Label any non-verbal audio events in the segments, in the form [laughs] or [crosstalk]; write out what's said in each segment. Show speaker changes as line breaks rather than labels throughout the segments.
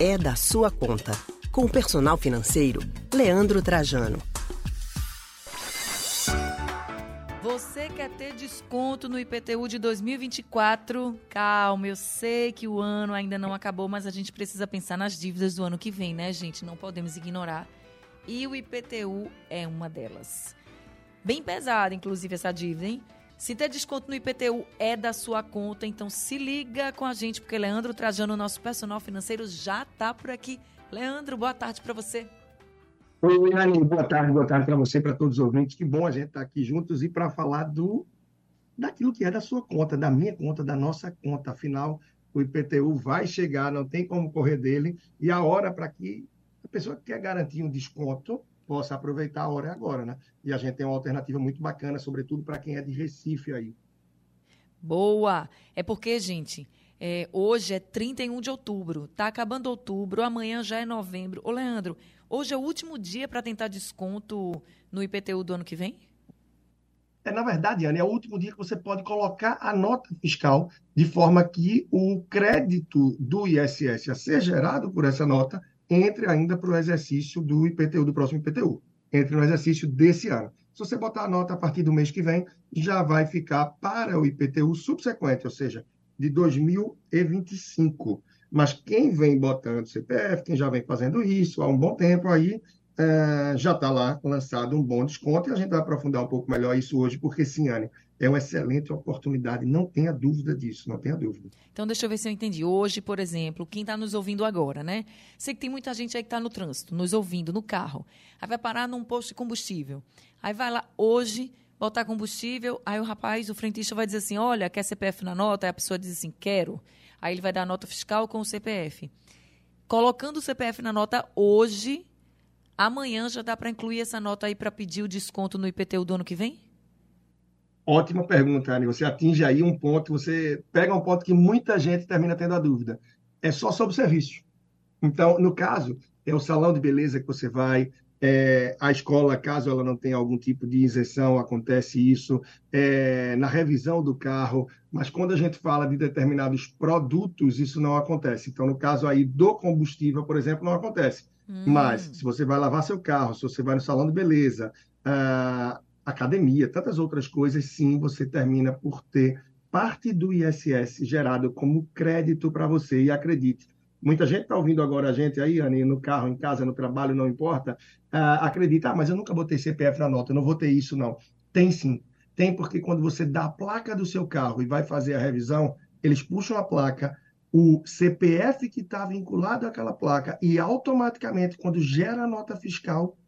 é da sua conta. Com o personal financeiro, Leandro Trajano.
Você quer ter desconto no IPTU de 2024? Calma, eu sei que o ano ainda não acabou, mas a gente precisa pensar nas dívidas do ano que vem, né, gente? Não podemos ignorar. E o IPTU é uma delas. Bem pesada, inclusive, essa dívida, hein? Se ter desconto no IPTU é da sua conta, então se liga com a gente, porque Leandro Trajano, nosso personal financeiro, já está por aqui. Leandro, boa tarde para você.
Oi, Anny, boa tarde, boa tarde para você, para todos os ouvintes. Que bom a gente estar tá aqui juntos e para falar do daquilo que é da sua conta, da minha conta, da nossa conta. Afinal, o IPTU vai chegar, não tem como correr dele, e a hora para que a pessoa que quer garantir um desconto possa aproveitar a hora é agora, né? E a gente tem uma alternativa muito bacana, sobretudo para quem é de Recife aí.
Boa! É porque, gente, é, hoje é 31 de outubro, tá acabando outubro, amanhã já é novembro. Ô, Leandro, Hoje é o último dia para tentar desconto no IPTU do ano que vem?
É, na verdade, Ana, é o último dia que você pode colocar a nota fiscal de forma que o crédito do ISS a ser gerado por essa nota entre ainda para o exercício do IPTU, do próximo IPTU, entre no exercício desse ano. Se você botar a nota a partir do mês que vem, já vai ficar para o IPTU subsequente, ou seja, de 2025. Mas quem vem botando CPF, quem já vem fazendo isso há um bom tempo aí, é, já está lá lançado um bom desconto e a gente vai aprofundar um pouco melhor isso hoje, porque sim, Anne, é uma excelente oportunidade, não tenha dúvida disso, não tenha dúvida.
Então, deixa eu ver se eu entendi. Hoje, por exemplo, quem está nos ouvindo agora, né? Sei que tem muita gente aí que está no trânsito, nos ouvindo, no carro. Aí vai parar num posto de combustível. Aí vai lá hoje, botar combustível, aí o rapaz, o frentista vai dizer assim, olha, quer CPF na nota? Aí a pessoa diz assim, quero. Aí ele vai dar a nota fiscal com o CPF. Colocando o CPF na nota hoje, amanhã já dá para incluir essa nota aí para pedir o desconto no IPTU do ano que vem?
Ótima pergunta, Anny. Você atinge aí um ponto, você pega um ponto que muita gente termina tendo a dúvida. É só sobre o serviço. Então, no caso, é o salão de beleza que você vai, é, a escola, caso ela não tenha algum tipo de isenção, acontece isso é, na revisão do carro, mas quando a gente fala de determinados produtos, isso não acontece. Então, no caso aí do combustível, por exemplo, não acontece. Hum. Mas, se você vai lavar seu carro, se você vai no salão de beleza, academia, tantas outras coisas, sim, você termina por ter parte do ISS gerado como crédito para você. E acredite, Muita gente está ouvindo agora a gente aí, Anny, no carro, em casa, no trabalho, não importa, uh, acredita, ah, mas eu nunca botei CPF na nota, eu não vou ter isso, não. Tem sim. Tem porque quando você dá a placa do seu carro e vai fazer a revisão, eles puxam a placa, o CPF que está vinculado àquela placa e automaticamente, quando gera a nota fiscal,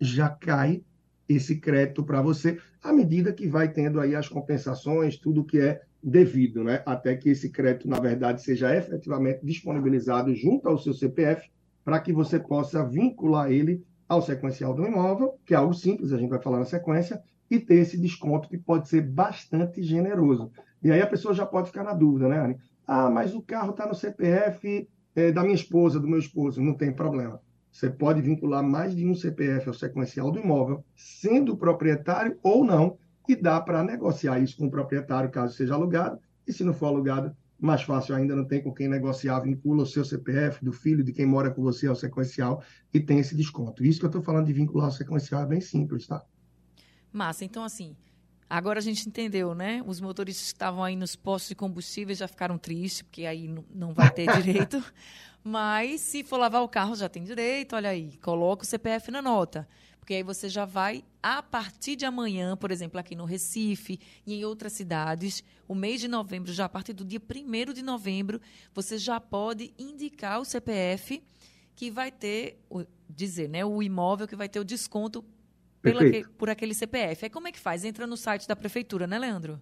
já cai esse crédito para você, à medida que vai tendo aí as compensações, tudo que é devido, né? até que esse crédito, na verdade, seja efetivamente disponibilizado junto ao seu CPF, para que você possa vincular ele ao sequencial do imóvel, que é algo simples, a gente vai falar na sequência, e ter esse desconto que pode ser bastante generoso. E aí a pessoa já pode ficar na dúvida, né, Anny? Ah, mas o carro está no CPF é, da minha esposa, do meu esposo. Não tem problema. Você pode vincular mais de um CPF ao sequencial do imóvel, sendo proprietário ou não, e dá para negociar isso com o proprietário, caso seja alugado, e se não for alugado, mais fácil ainda, não tem com quem negociar, vincula o seu CPF, do filho, de quem mora com você ao sequencial, e tem esse desconto. Isso que eu estou falando de vincular o sequencial é bem simples, tá?
Massa, então assim, agora a gente entendeu, né? Os motoristas que estavam aí nos postos de combustível já ficaram tristes, porque aí não vai ter direito. [laughs] Mas se for lavar o carro, já tem direito, olha aí, coloca o CPF na nota. Porque aí você já vai, a partir de amanhã, por exemplo, aqui no Recife e em outras cidades, o mês de novembro, já a partir do dia 1 de novembro, você já pode indicar o CPF que vai ter, dizer, né, o imóvel que vai ter o desconto pela, por aquele CPF. Aí como é que faz? Entra no site da prefeitura, né, Leandro?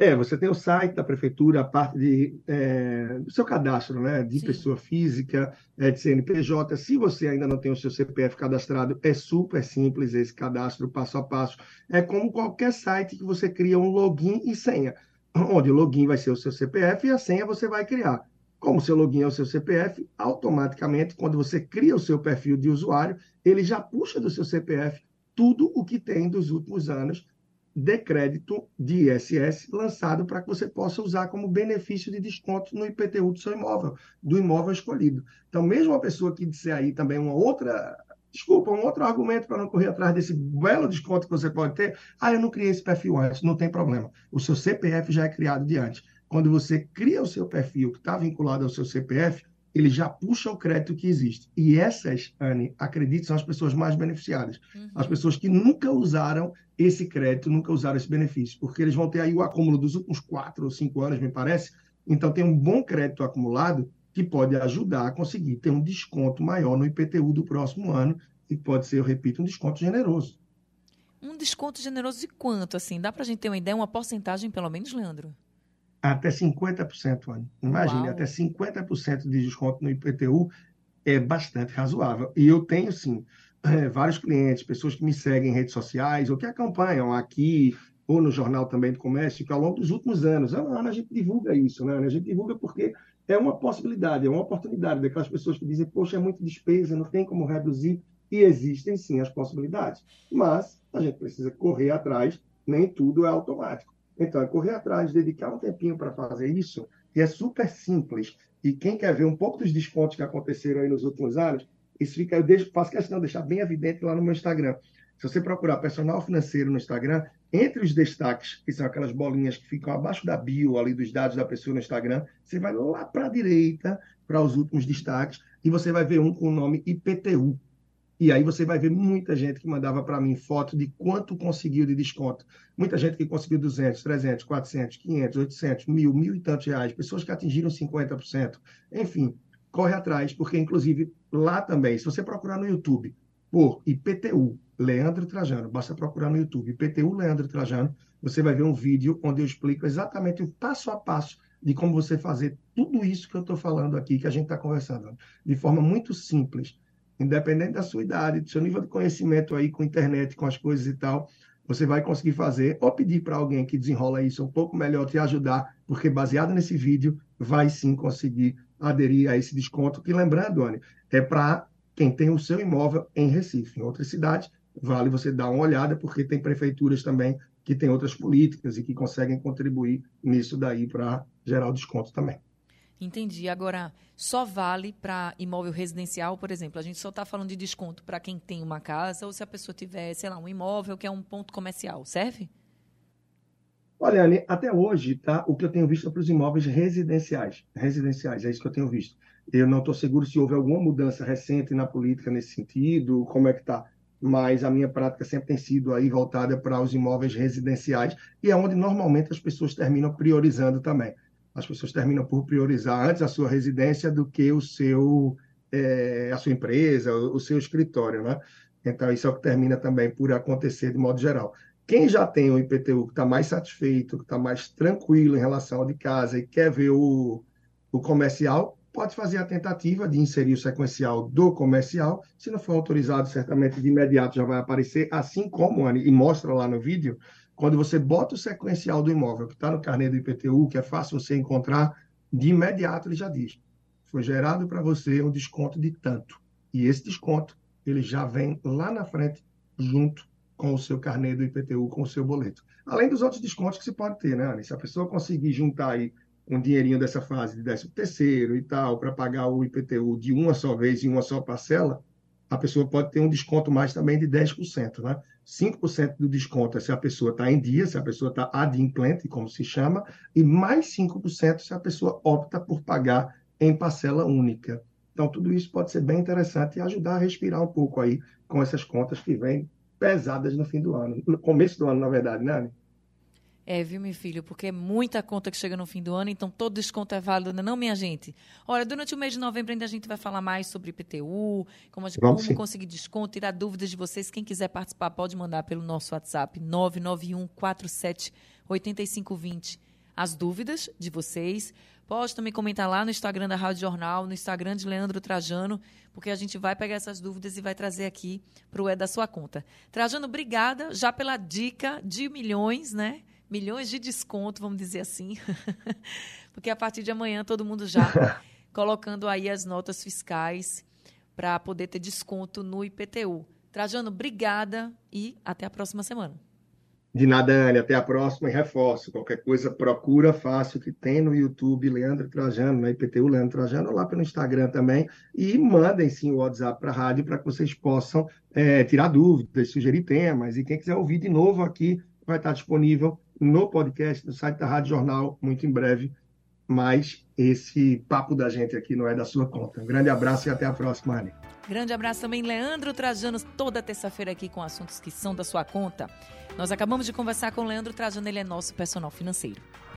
É, você tem o site da prefeitura, a parte de, é, do seu cadastro, né, de Sim. pessoa física, é, de CNPJ. Se você ainda não tem o seu CPF cadastrado, é super simples esse cadastro, passo a passo. É como qualquer site que você cria um login e senha, [laughs] onde o login vai ser o seu CPF e a senha você vai criar. Como o seu login é o seu CPF, automaticamente, quando você cria o seu perfil de usuário, ele já puxa do seu CPF tudo o que tem dos últimos anos de crédito de ISS lançado para que você possa usar como benefício de desconto no IPTU do seu imóvel, do imóvel escolhido. Então, mesmo uma pessoa que disser aí também uma outra desculpa, um outro argumento para não correr atrás desse belo desconto que você pode ter. Ah, eu não criei esse perfil antes, não tem problema. O seu CPF já é criado de antes. Quando você cria o seu perfil que está vinculado ao seu CPF, ele já puxa o crédito que existe. E essas, Anne, acredite, são as pessoas mais beneficiadas. Uhum. As pessoas que nunca usaram esse crédito, nunca usaram esse benefício, porque eles vão ter aí o acúmulo dos últimos quatro ou cinco anos, me parece. Então, tem um bom crédito acumulado que pode ajudar a conseguir ter um desconto maior no IPTU do próximo ano e pode ser, eu repito, um desconto generoso.
Um desconto generoso de quanto, assim? Dá para a gente ter uma ideia, uma porcentagem, pelo menos, Leandro?
Até 50%, Anne. Imagine, Uau. até 50% de desconto no IPTU é bastante razoável. E eu tenho, sim, é, vários clientes, pessoas que me seguem em redes sociais ou que acompanham aqui ou no Jornal também do Comércio, que ao longo dos últimos anos, ano a a gente divulga isso, né? A gente divulga porque é uma possibilidade, é uma oportunidade daquelas pessoas que dizem, poxa, é muito despesa, não tem como reduzir. E existem sim as possibilidades. Mas a gente precisa correr atrás, nem tudo é automático. Então, é correr atrás, dedicar um tempinho para fazer isso, que é super simples. E quem quer ver um pouco dos descontos que aconteceram aí nos últimos anos, isso fica, eu deixo, faço questão de deixar bem evidente lá no meu Instagram. Se você procurar personal financeiro no Instagram, entre os destaques, que são aquelas bolinhas que ficam abaixo da bio ali dos dados da pessoa no Instagram, você vai lá para a direita, para os últimos destaques, e você vai ver um com o nome IPTU. E aí você vai ver muita gente que mandava para mim foto de quanto conseguiu de desconto. Muita gente que conseguiu 200, 300, 400, 500, 800, mil, mil e tantos reais. Pessoas que atingiram 50%. Enfim, corre atrás, porque inclusive lá também, se você procurar no YouTube por IPTU Leandro Trajano, basta procurar no YouTube IPTU Leandro Trajano, você vai ver um vídeo onde eu explico exatamente o passo a passo de como você fazer tudo isso que eu estou falando aqui, que a gente está conversando, de forma muito simples independente da sua idade, do seu nível de conhecimento aí com internet, com as coisas e tal, você vai conseguir fazer ou pedir para alguém que desenrola isso um pouco melhor te ajudar, porque baseado nesse vídeo, vai sim conseguir aderir a esse desconto, que lembrando, Anny, é para quem tem o seu imóvel em Recife. Em outras cidades, vale você dar uma olhada, porque tem prefeituras também que têm outras políticas e que conseguem contribuir nisso daí para gerar o desconto também.
Entendi. Agora, só vale para imóvel residencial, por exemplo. A gente só está falando de desconto para quem tem uma casa ou se a pessoa tiver, sei lá, um imóvel que é um ponto comercial. Serve?
Olha, Anne, até hoje, tá, o que eu tenho visto é para os imóveis residenciais. Residenciais, é isso que eu tenho visto. Eu não estou seguro se houve alguma mudança recente na política nesse sentido, como é que está. Mas a minha prática sempre tem sido aí voltada para os imóveis residenciais e é onde normalmente as pessoas terminam priorizando também as pessoas terminam por priorizar antes a sua residência do que o seu, é, a sua empresa, o seu escritório, né? Então, isso é o que termina também por acontecer de modo geral. Quem já tem o IPTU que está mais satisfeito, que está mais tranquilo em relação ao de casa e quer ver o, o comercial, pode fazer a tentativa de inserir o sequencial do comercial. Se não for autorizado, certamente de imediato já vai aparecer, assim como, e mostra lá no vídeo, quando você bota o sequencial do imóvel, que está no carnê do IPTU, que é fácil você encontrar, de imediato ele já diz: foi gerado para você um desconto de tanto. E esse desconto, ele já vem lá na frente, junto com o seu carnê do IPTU, com o seu boleto. Além dos outros descontos que você pode ter, né, Anny? Se a pessoa conseguir juntar aí um dinheirinho dessa fase de 13 terceiro e tal, para pagar o IPTU de uma só vez em uma só parcela, a pessoa pode ter um desconto mais também de 10%, né? 5% do desconto é se a pessoa está em dia, se a pessoa está adimplente, como se chama, e mais 5% se a pessoa opta por pagar em parcela única. Então, tudo isso pode ser bem interessante e ajudar a respirar um pouco aí com essas contas que vêm pesadas no fim do ano, no começo do ano, na verdade, né, Anny?
É, viu, meu filho? Porque é muita conta que chega no fim do ano, então todo desconto é válido, não, minha gente? Olha, durante o mês de novembro ainda a gente vai falar mais sobre IPTU, como, como conseguir desconto, tirar dúvidas de vocês. Quem quiser participar pode mandar pelo nosso WhatsApp 991 47 8520 as dúvidas de vocês. Pode também comentar lá no Instagram da Rádio Jornal, no Instagram de Leandro Trajano, porque a gente vai pegar essas dúvidas e vai trazer aqui para o É da Sua Conta. Trajano, obrigada já pela dica de milhões, né? Milhões de desconto, vamos dizer assim, [laughs] porque a partir de amanhã todo mundo já [laughs] colocando aí as notas fiscais para poder ter desconto no IPTU. Trajano, obrigada e até a próxima semana.
De nada, Anne. Até a próxima e reforço. Qualquer coisa, procura fácil que tem no YouTube Leandro Trajano, na IPTU Leandro Trajano, lá pelo Instagram também. E mandem sim o WhatsApp para a rádio para que vocês possam é, tirar dúvidas, sugerir temas. E quem quiser ouvir de novo aqui, vai estar disponível no podcast, no site da Rádio Jornal, muito em breve. Mas esse papo da gente aqui não é da sua conta. Um grande abraço e até a próxima, Anne.
Grande abraço também, Leandro Trajano, toda terça-feira aqui com assuntos que são da sua conta. Nós acabamos de conversar com o Leandro Trajano, ele é nosso personal financeiro.